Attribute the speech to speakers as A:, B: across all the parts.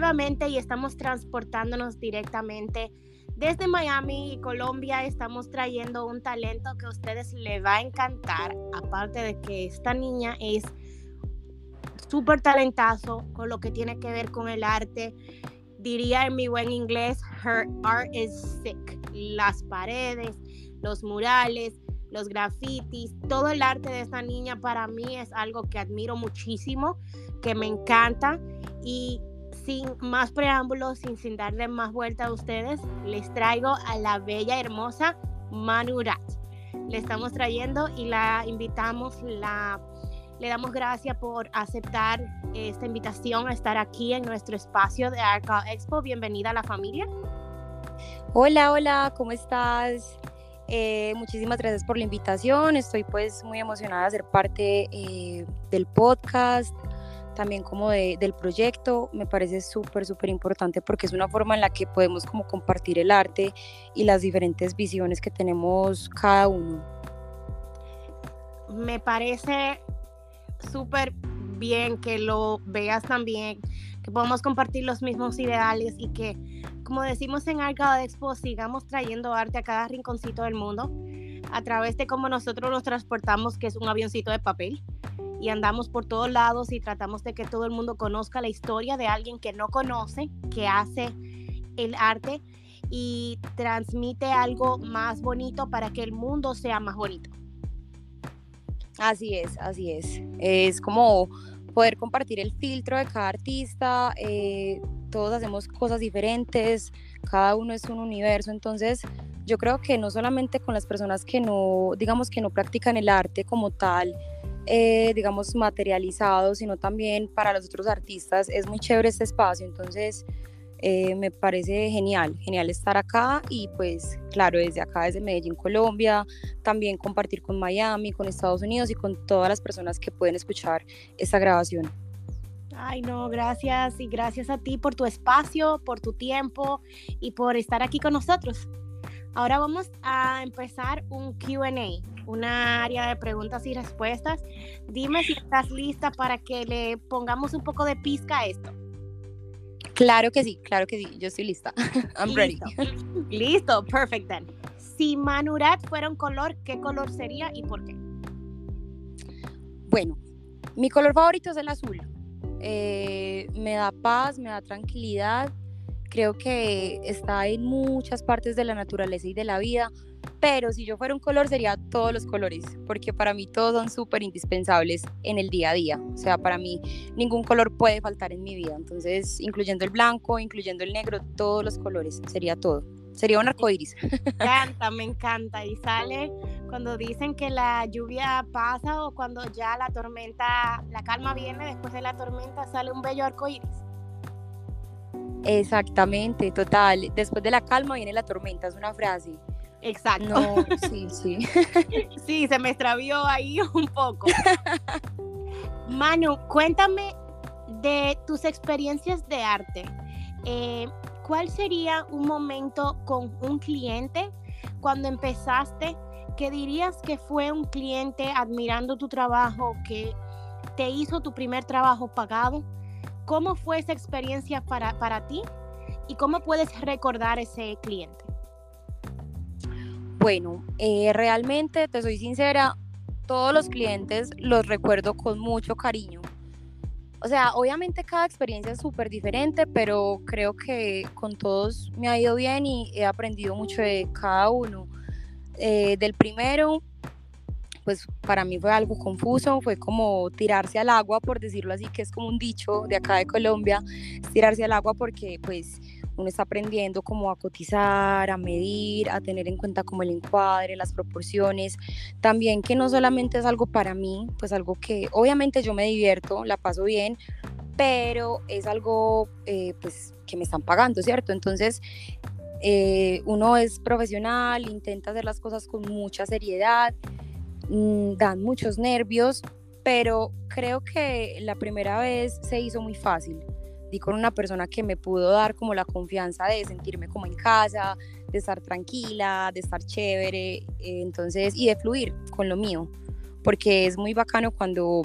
A: nuevamente y estamos transportándonos directamente desde Miami y Colombia. Estamos trayendo un talento que a ustedes les va a encantar, aparte de que esta niña es súper talentazo con lo que tiene que ver con el arte. Diría en mi buen inglés, her art is sick. Las paredes, los murales, los grafitis, todo el arte de esta niña para mí es algo que admiro muchísimo, que me encanta y sin más preámbulos, sin, sin darle más vuelta a ustedes, les traigo a la bella, hermosa Manurat. Le estamos trayendo y la invitamos, la, le damos gracias por aceptar esta invitación a estar aquí en nuestro espacio de Arca Expo. Bienvenida a la familia.
B: Hola, hola, ¿cómo estás? Eh, muchísimas gracias por la invitación. Estoy pues muy emocionada de ser parte eh, del podcast, también como del proyecto. Me parece súper, súper importante porque es una forma en la que podemos como compartir el arte y las diferentes visiones que tenemos cada uno.
A: Me parece súper bien que lo veas también, que podamos compartir los mismos ideales y que como decimos en Arcade Expo, sigamos trayendo arte a cada rinconcito del mundo a través de cómo nosotros los transportamos, que es un avioncito de papel, y andamos por todos lados y tratamos de que todo el mundo conozca la historia de alguien que no conoce, que hace el arte y transmite algo más bonito para que el mundo sea más bonito.
B: Así es, así es. Es como poder compartir el filtro de cada artista, eh, todos hacemos cosas diferentes, cada uno es un universo, entonces yo creo que no solamente con las personas que no, digamos que no practican el arte como tal, eh, digamos materializado, sino también para los otros artistas, es muy chévere este espacio, entonces eh, me parece genial, genial estar acá y pues claro, desde acá, desde Medellín, Colombia, también compartir con Miami, con Estados Unidos y con todas las personas que pueden escuchar esta grabación.
A: Ay, no, gracias y gracias a ti por tu espacio, por tu tiempo y por estar aquí con nosotros. Ahora vamos a empezar un QA, una área de preguntas y respuestas. Dime si estás lista para que le pongamos un poco de pizca a esto.
B: Claro que sí, claro que sí, yo estoy lista. I'm ready.
A: Listo, perfect then. Si Manurat fuera un color, ¿qué color sería y por qué?
B: Bueno, mi color favorito es el azul. Eh, me da paz, me da tranquilidad. Creo que está en muchas partes de la naturaleza y de la vida, pero si yo fuera un color sería todos los colores, porque para mí todos son súper indispensables en el día a día. O sea, para mí ningún color puede faltar en mi vida. Entonces, incluyendo el blanco, incluyendo el negro, todos los colores, sería todo. Sería un arco iris.
A: Me encanta, me encanta. Y sale cuando dicen que la lluvia pasa o cuando ya la tormenta, la calma viene, después de la tormenta sale un bello arco iris.
B: Exactamente, total. Después de la calma viene la tormenta, es una frase.
A: Exacto.
B: No, sí, sí.
A: sí, se me extravió ahí un poco. Manu, cuéntame de tus experiencias de arte. Eh, ¿Cuál sería un momento con un cliente cuando empezaste que dirías que fue un cliente admirando tu trabajo, que te hizo tu primer trabajo pagado? ¿Cómo fue esa experiencia para, para ti? ¿Y cómo puedes recordar ese cliente?
B: Bueno, eh, realmente, te soy sincera, todos los clientes los recuerdo con mucho cariño. O sea, obviamente cada experiencia es súper diferente, pero creo que con todos me ha ido bien y he aprendido mucho de cada uno. Eh, del primero, pues para mí fue algo confuso, fue como tirarse al agua, por decirlo así, que es como un dicho de acá de Colombia, tirarse al agua porque pues uno está aprendiendo como a cotizar, a medir, a tener en cuenta como el encuadre, las proporciones, también que no solamente es algo para mí, pues algo que obviamente yo me divierto, la paso bien, pero es algo eh, pues que me están pagando, ¿cierto? Entonces eh, uno es profesional, intenta hacer las cosas con mucha seriedad, mm, dan muchos nervios, pero creo que la primera vez se hizo muy fácil. Di con una persona que me pudo dar como la confianza de sentirme como en casa, de estar tranquila, de estar chévere, eh, entonces, y de fluir con lo mío, porque es muy bacano cuando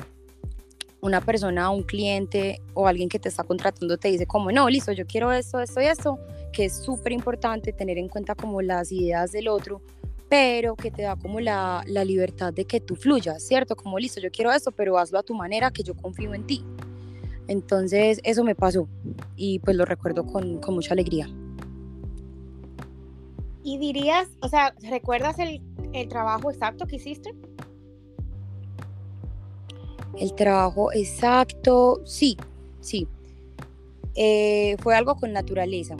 B: una persona, un cliente o alguien que te está contratando te dice como, no, listo, yo quiero esto, esto y esto, que es súper importante tener en cuenta como las ideas del otro, pero que te da como la, la, libertad de que tú fluyas, ¿cierto? Como, listo, yo quiero esto, pero hazlo a tu manera, que yo confío en ti. Entonces, eso me pasó y pues lo recuerdo con, con mucha alegría.
A: ¿Y dirías, o sea, recuerdas el, el trabajo exacto que hiciste?
B: El trabajo exacto, sí, sí. Eh, fue algo con naturaleza.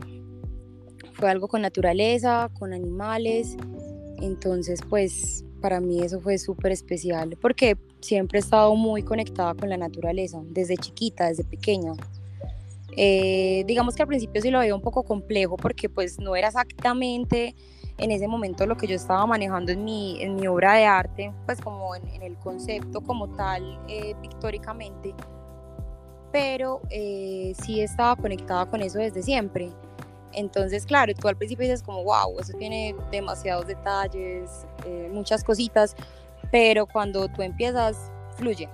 B: Fue algo con naturaleza, con animales. Entonces, pues para mí eso fue súper especial porque siempre he estado muy conectada con la naturaleza, desde chiquita, desde pequeña. Eh, digamos que al principio sí lo veía un poco complejo porque pues no era exactamente en ese momento lo que yo estaba manejando en mi, en mi obra de arte, pues como en, el concepto como tal, eh, pictóricamente, pero eh, sí estaba conectada con eso desde siempre. Entonces, claro, tú al principio dices como, wow, eso tiene demasiados detalles, eh, muchas cositas, pero cuando tú empiezas, fluye.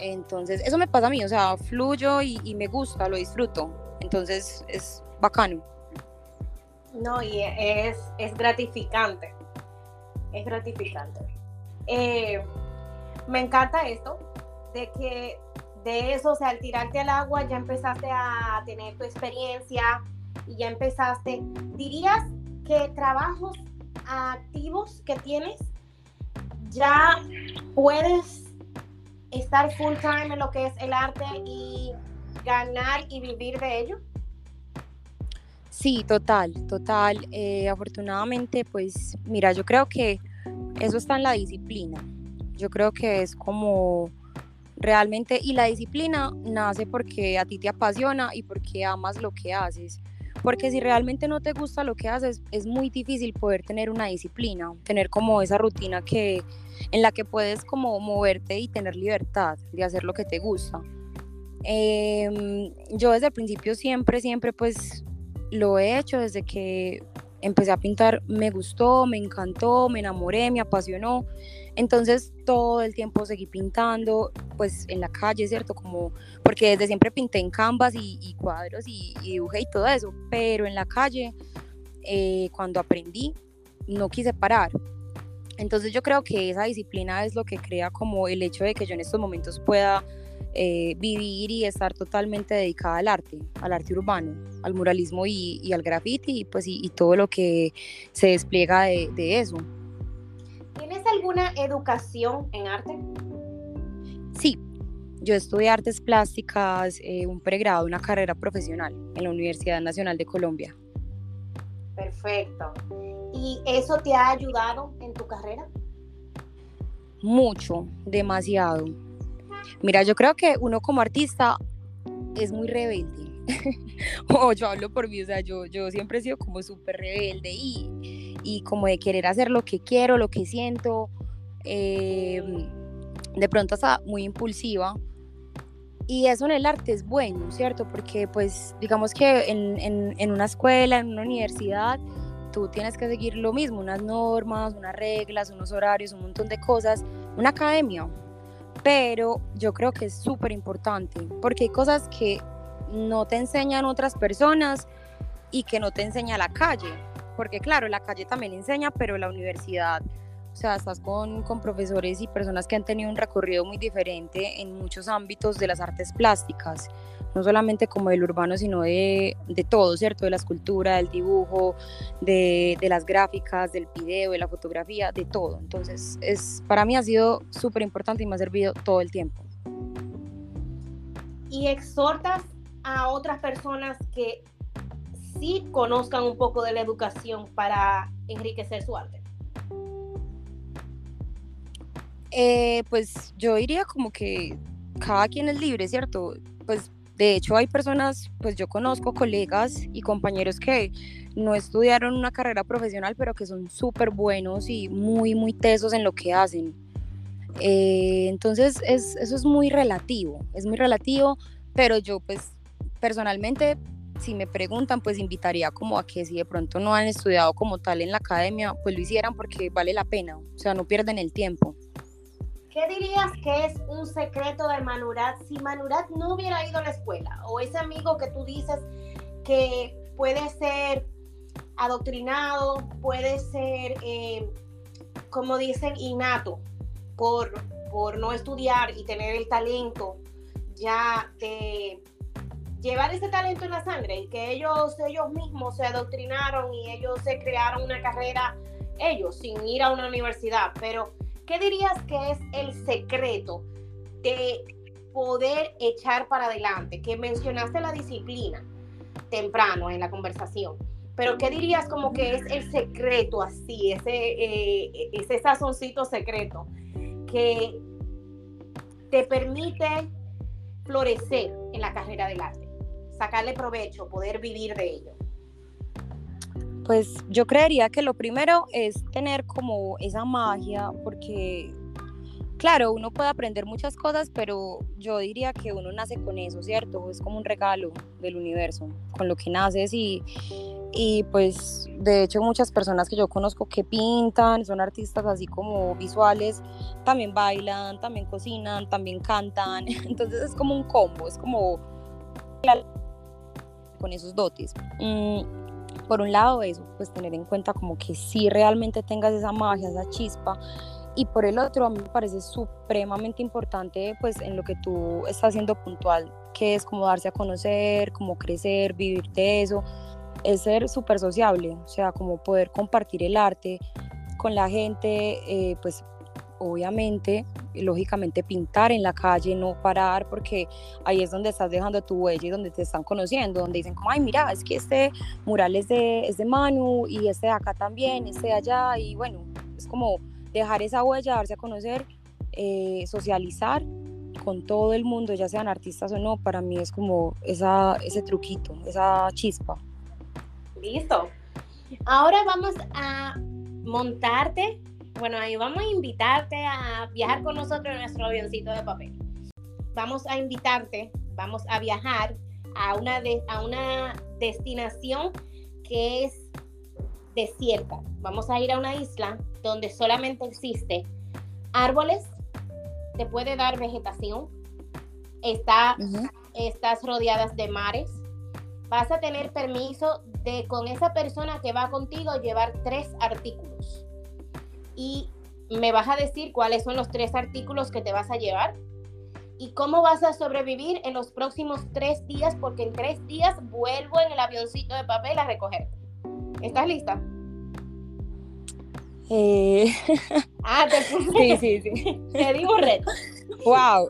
B: Entonces, eso me pasa a mí, o sea, fluyo y, me gusta, lo disfruto. Entonces, es bacano.
A: No, y es, es gratificante. Es gratificante. Eh, me encanta esto, de que de eso, o sea, al tirarte al agua ya empezaste a tener tu experiencia y ya empezaste. ¿Dirías que trabajos activos que tienes ya puedes estar full time en lo que es el arte y ganar y vivir de ello?
B: Sí, total, total. Eh, afortunadamente, pues mira, yo creo que eso está en la disciplina. Yo creo que es como realmente, y la disciplina nace porque a ti te apasiona y porque amas lo que haces. Porque si realmente no te gusta lo que haces, es muy difícil poder tener una disciplina, tener como esa rutina que, en la que puedes como moverte y tener libertad de hacer lo que te gusta. Em, yo desde el principio siempre, siempre pues lo he hecho desde que empecé a pintar, me gustó, me encantó, me enamoré, me apasionó. Entonces todo el tiempo seguí pintando, pues en la calle, ¿cierto? Como, porque desde siempre pinté en canvas y, cuadros y, dibujé y todo eso, pero en la calle, eh, cuando aprendí, no quise parar. Entonces yo creo que esa disciplina es lo que crea como el hecho de que yo en estos momentos pueda eh, vivir y estar totalmente dedicada al arte, al arte urbano, al muralismo y, al graffiti y, pues, y, todo lo que se despliega de, eso.
A: ¿Tienes alguna educación en arte?
B: Sí, yo estudié artes plásticas, eh, un pregrado, una carrera profesional en la Universidad Nacional de Colombia.
A: Perfecto. ¿Y eso te ha ayudado en tu carrera?
B: Mucho, demasiado Mira, yo creo que uno como artista es muy rebelde. o yo hablo por mí, o sea, yo, yo siempre he sido como súper rebelde y, y, como de querer hacer lo que quiero, lo que siento. Em, de pronto hasta muy impulsiva. Y eso en el arte es bueno, ¿cierto? Porque pues digamos que en, en, en una escuela, en una universidad, tú tienes que seguir lo mismo, unas normas, unas reglas, unos horarios, un montón de cosas. Una academia, pero yo creo que es súper importante porque hay cosas que no te enseñan otras personas y que no te enseña la calle, porque claro, la calle también enseña, pero la universidad, o sea, estás con, con profesores y personas que han tenido un recorrido muy diferente en muchos ámbitos de las artes plásticas no solamente como del urbano, sino de, de todo, ¿cierto? De la escultura, del dibujo, de, de, las gráficas, del video, de la fotografía, de todo. Entonces, es, para mí ha sido súper importante y me ha servido todo el tiempo.
A: Y exhortas a otras personas que sí conozcan un poco de la educación para enriquecer su arte.
B: Eh, pues yo diría como que cada quien es libre, ¿cierto? Pues de hecho, hay personas, pues yo conozco colegas y compañeros que no estudiaron una carrera profesional, pero que son súper buenos y muy, muy tesos en lo que hacen. Eh, entonces, es, eso es muy relativo, es muy relativo, pero yo pues personalmente, si me preguntan, pues invitaría como a que si de pronto no han estudiado como tal en la academia, pues lo hicieran porque vale la pena, o sea, no pierden el tiempo.
A: ¿Qué dirías que es un secreto de Manurat, si Manurat no hubiera ido a la escuela, o ese amigo que tú dices que puede ser adoctrinado, puede ser, eh, como dicen, innato por, por no estudiar y tener el talento ya de llevar ese talento en la sangre y que ellos, ellos mismos se adoctrinaron y ellos se crearon una carrera ellos sin ir a una universidad. Pero, ¿qué dirías que es el secreto de poder echar para adelante? Que mencionaste la disciplina temprano en la conversación. Pero, ¿qué dirías como que es el secreto así, ese, eh, ese sazoncito secreto que te permite florecer en la carrera del arte? Sacarle provecho, poder vivir de ello?
B: Pues yo creería que lo primero es tener como esa magia, porque claro, uno puede aprender muchas cosas, pero yo diría que uno nace con eso, ¿cierto? Es como un regalo del universo, con lo que naces y, y pues de hecho muchas personas que yo conozco que pintan, son artistas así como visuales, también bailan, también cocinan, también cantan, entonces es como un combo, es como con esos dotes. Mm, por un lado eso, pues tener en cuenta como que si realmente tengas esa magia, esa chispa, y por el otro a mí me parece supremamente importante pues en lo que tú estás haciendo puntual, que es como darse a conocer, como crecer, vivir de eso, es ser súper sociable, o sea, como poder compartir el arte con la gente, eh, pues obviamente, lógicamente pintar en la calle, no parar, porque ahí es donde estás dejando tu huella y donde te están conociendo, donde dicen como, ay, mira, es que este mural es de, es de Manu y este de acá también, este de allá, y bueno, es como dejar esa huella, darse a conocer, eh, socializar con todo el mundo, ya sean artistas o no, para mí es como esa, ese truquito, esa chispa.
A: Listo. Ahora vamos a montarte bueno, ahí vamos a invitarte a viajar con nosotros en nuestro avioncito de papel. Vamos a invitarte, vamos a viajar a una, a una destinación que es desierta. Vamos a ir a una isla donde solamente existe árboles, te puede dar vegetación, está, estás rodeadas de mares. Vas a tener permiso de con esa persona que va contigo llevar tres artículos y me vas a decir cuáles son los tres artículos que te vas a llevar y cómo vas a sobrevivir en los próximos tres días, porque en tres días vuelvo en el avioncito de papel a recogerte. ¿Estás lista?
B: Eh...
A: Ah, te
B: Sí, sí, sí.
A: Te digo reto.
B: Wow.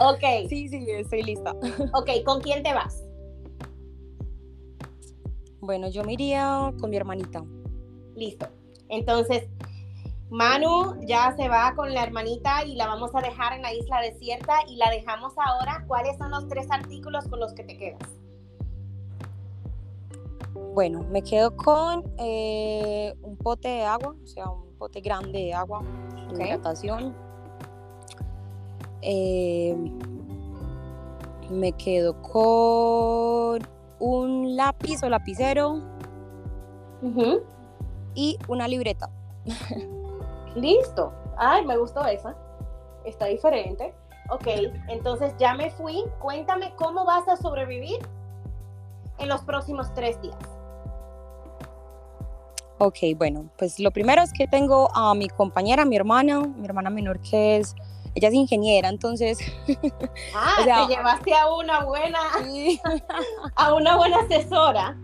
A: Ok.
B: Sí, sí, estoy lista.
A: Ok, ¿con quién te vas?
B: Bueno, yo me iría con mi hermanita.
A: Listo. Entonces, Manu ya se va con la hermanita y la vamos a dejar en la isla desierta y la dejamos ahora. ¿Cuáles son los tres artículos con los que te quedas?
B: Bueno, me quedo con eh, un pote de agua, o sea, un pote grande de agua, de hidratación. Eh, me quedo con un lápiz o lapicero y una libreta.
A: Listo. Ay, me gustó esa. Está diferente. Ok, entonces ya me fui. Cuéntame cómo vas a sobrevivir en los próximos tres días.
B: Ok, bueno, pues lo primero es que tengo a mi compañera, mi hermana, mi hermana menor que es, ella es ingeniera, entonces...
A: Ah, te llevaste a una buena, a una buena asesora.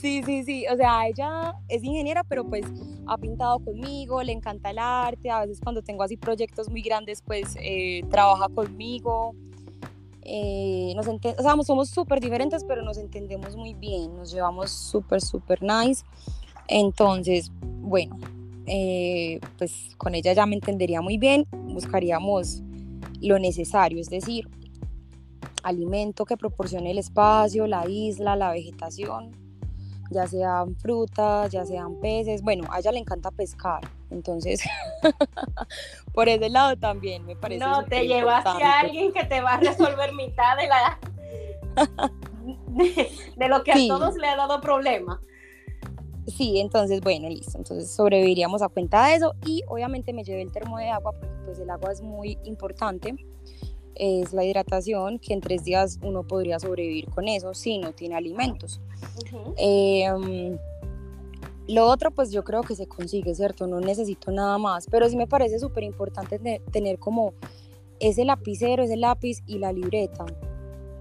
B: Sí, sí, sí, o sea, ella es ingeniera, pero pues ha pintado conmigo, le encanta el arte, a veces cuando tengo así proyectos muy grandes, pues eh, trabaja conmigo. Eh, nos o sea, somos súper diferentes, pero nos entendemos muy bien, nos llevamos súper, súper nice. Entonces, bueno, eh, pues con ella ya me entendería muy bien, buscaríamos lo necesario, es decir, alimento que proporcione el espacio, la isla, la vegetación, ya sean frutas, ya sean peces. Bueno, a ella le encanta pescar, entonces por ese lado también me parece.
A: No, te llevaste a alguien que te va a resolver mitad de la de, lo que a todos le ha dado problema.
B: Sí, entonces, bueno, listo. Entonces sobreviviríamos a cuenta de eso y obviamente me llevé el termo de agua porque pues el agua es muy importante. Es la hidratación, que en tres días uno podría sobrevivir con eso si no tiene alimentos. Em, lo otro, pues yo creo que se consigue, ¿cierto? No necesito nada más, pero sí me parece súper importante tener como ese lapicero, ese lápiz y la libreta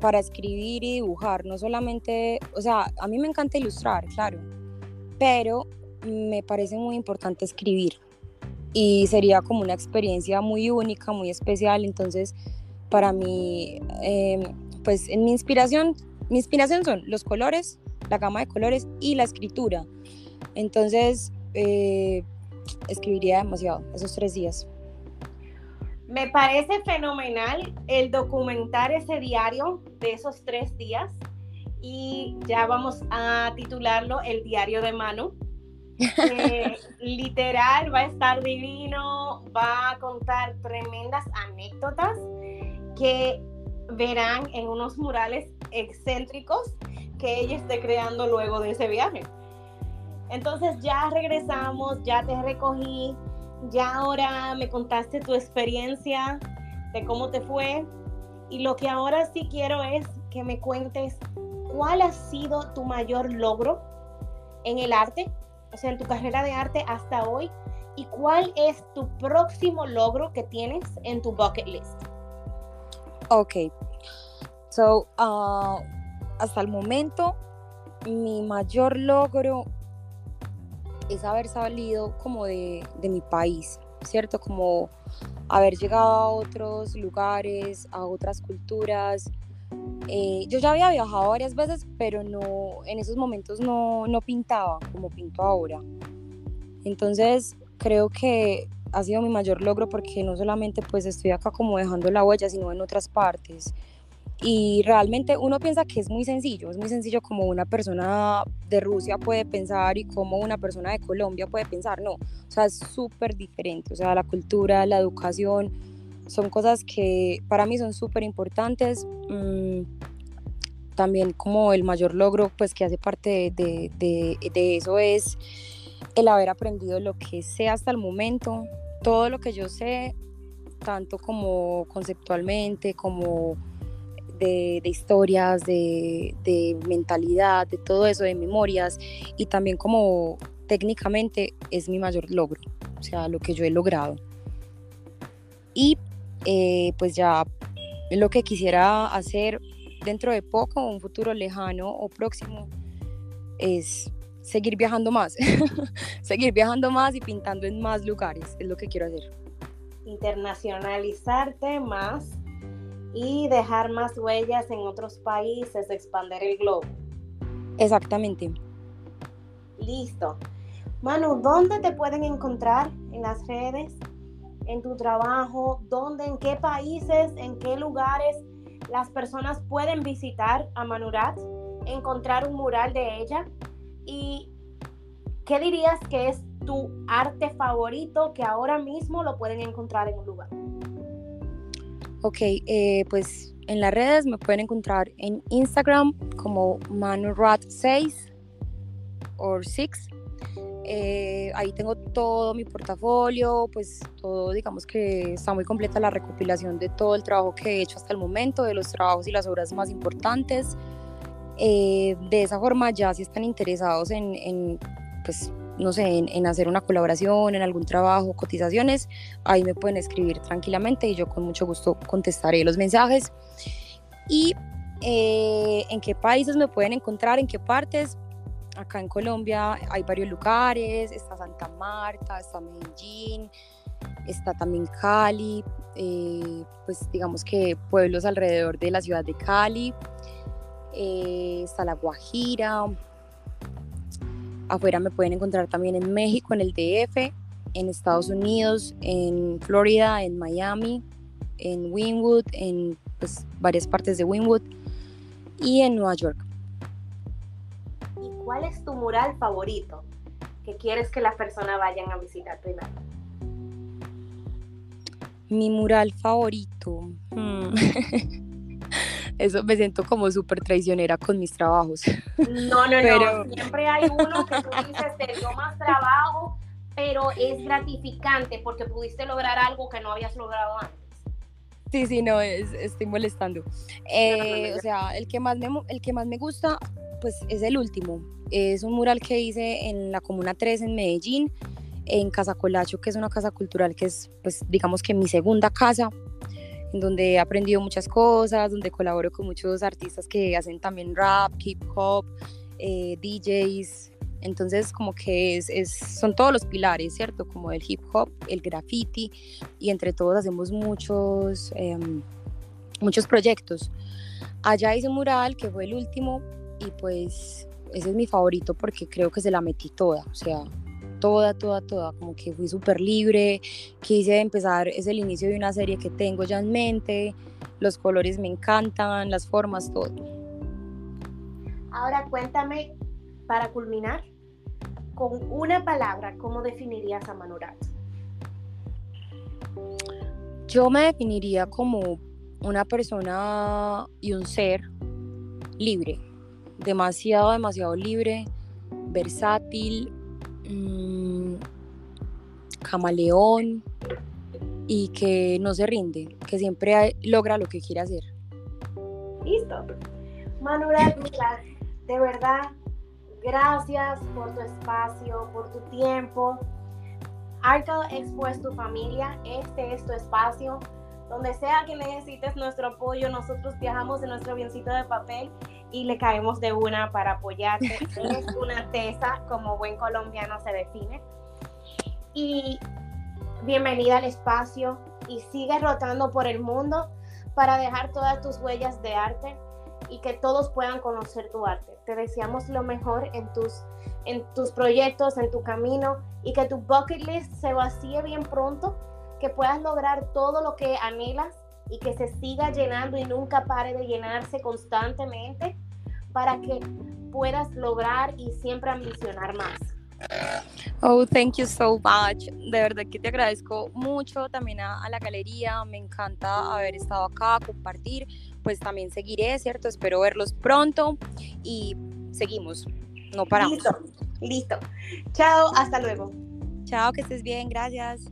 B: para escribir y dibujar, no solamente, o sea, a mí me encanta ilustrar, claro, pero me parece muy importante escribir y sería como una experiencia muy única, muy especial, entonces para mí, em, pues en mi inspiración, mi inspiración son los colores, la gama de colores y la escritura, entonces eh, escribiría demasiado esos tres días.
A: Me parece fenomenal el documentar ese diario de esos tres días y ya vamos a titularlo El diario de Manu. literal va a estar divino, va a contar tremendas anécdotas que verán en unos murales excéntricos que ella esté creando luego de ese viaje. Entonces ya regresamos, ya te recogí, ya ahora me contaste tu experiencia de cómo te fue y lo que ahora sí quiero es que me cuentes cuál ha sido tu mayor logro en el arte, o sea, en tu carrera de arte hasta hoy y cuál es tu próximo logro que tienes en tu bucket list.
B: Ok, so uh, hasta el momento mi mayor logro es haber salido como de, mi país, ¿cierto? Como haber llegado a otros lugares, a otras culturas. Eh, yo ya había viajado varias veces, pero no, en esos momentos no, no pintaba como pinto ahora. Entonces creo que ha sido mi mayor logro porque no solamente pues estoy acá como dejando la huella, sino en otras partes. Y realmente uno piensa que es muy sencillo, es muy sencillo como una persona de Rusia puede pensar y como una persona de Colombia puede pensar, no, o sea, es súper diferente, o sea, la cultura, la educación, son cosas que para mí son súper importantes. Mm, también como el mayor logro pues que hace parte de, de, de eso es el haber aprendido lo que sé hasta el momento, todo lo que yo sé, tanto como conceptualmente, como de, historias, de, mentalidad, de todo eso, de memorias y también como técnicamente es mi mayor logro, o sea, lo que yo he logrado. Y eh, pues ya lo que quisiera hacer dentro de poco, un futuro lejano o próximo, es seguir viajando más, seguir viajando más y pintando en más lugares, es lo que quiero hacer.
A: Internacionalizarte más y dejar más huellas en otros países, expandir el globo.
B: Exactamente.
A: Listo. Manu, ¿dónde te pueden encontrar en las redes, en tu trabajo? ¿Dónde, en qué países, en qué lugares las personas pueden visitar a Manurat, encontrar un mural de ella? ¿Y qué dirías que es tu arte favorito que ahora mismo lo pueden encontrar en un lugar?
B: Ok, eh, pues en las redes me pueden encontrar en Instagram como manurat6 o 6. Eh, ahí tengo todo mi portafolio, pues todo, digamos que está muy completa la recopilación de todo el trabajo que he hecho hasta el momento, de los trabajos y las obras más importantes. Eh, de esa forma ya si están interesados en, pues no sé, en, hacer una colaboración, en algún trabajo, cotizaciones, ahí me pueden escribir tranquilamente y yo con mucho gusto contestaré los mensajes. Y eh, en qué países me pueden encontrar, en qué partes. Acá en Colombia hay varios lugares, está Santa Marta, está Medellín, está también Cali, eh, pues digamos que pueblos alrededor de la ciudad de Cali, eh, está La Guajira, Afuera me pueden encontrar también en México, en el DF, en Estados Unidos, en Florida, en Miami, en Wynwood, en pues, varias partes de Wynwood y en Nueva York.
A: ¿Y cuál es tu mural favorito que quieres que las personas vayan a visitar primero?
B: Mi mural favorito. Hmm. eso me siento como súper traicionera con mis trabajos.
A: No, no, no, siempre hay uno que tú dices, te dio más trabajo, pero es gratificante porque pudiste lograr algo que no habías logrado antes.
B: Sí, sí, no, estoy molestando. Eh, o sea, el que, más me, el que más me gusta, pues es el último. Es un mural que hice en la Comuna 3 en Medellín, en Casa Colacho, que es una casa cultural que es, pues, digamos que mi segunda casa, donde he aprendido muchas cosas, donde colaboro con muchos artistas que hacen también rap, hip hop, eh, DJs. Entonces, como que es, es, son todos los pilares, ¿cierto? Como el hip hop, el graffiti, y entre todos hacemos muchos, em, muchos proyectos. Allá hice un mural que fue el último, y pues ese es mi favorito porque creo que se la metí toda, o sea, toda, toda, toda, como que fui súper libre, quise empezar, es el inicio de una serie que tengo ya en mente, los colores me encantan, las formas, todo.
A: Ahora cuéntame, para culminar, con una palabra, ¿cómo definirías a Manurat?
B: Yo me definiría como una persona y un ser libre, demasiado, demasiado libre, versátil, mmm, camaleón y que no se rinde, que siempre logra lo que quiere hacer.
A: Listo. Manuela, de verdad, gracias por tu espacio, por tu tiempo. Arca Expo es tu familia, este es tu espacio. Donde sea que necesites nuestro apoyo, nosotros viajamos en nuestro biencito de papel y le caemos de una para apoyarte. es una tesa, como buen colombiano se define. Y bienvenida al espacio y sigue rotando por el mundo para dejar todas tus huellas de arte y que todos puedan conocer tu arte. Te deseamos lo mejor en tus, en tus proyectos, en tu camino y que tu bucket list se vacíe bien pronto que puedas lograr todo lo que anhelas y que se siga llenando y nunca pare de llenarse constantemente para que puedas lograr y siempre ambicionar más.
B: Oh, thank you so much. De verdad que te agradezco mucho también a, la galería. Me encanta haber estado acá, compartir. Pues también seguiré, ¿cierto? Espero verlos pronto y seguimos. No paramos.
A: Listo, listo. Chao, hasta luego.
B: Chao, que estés bien. Gracias.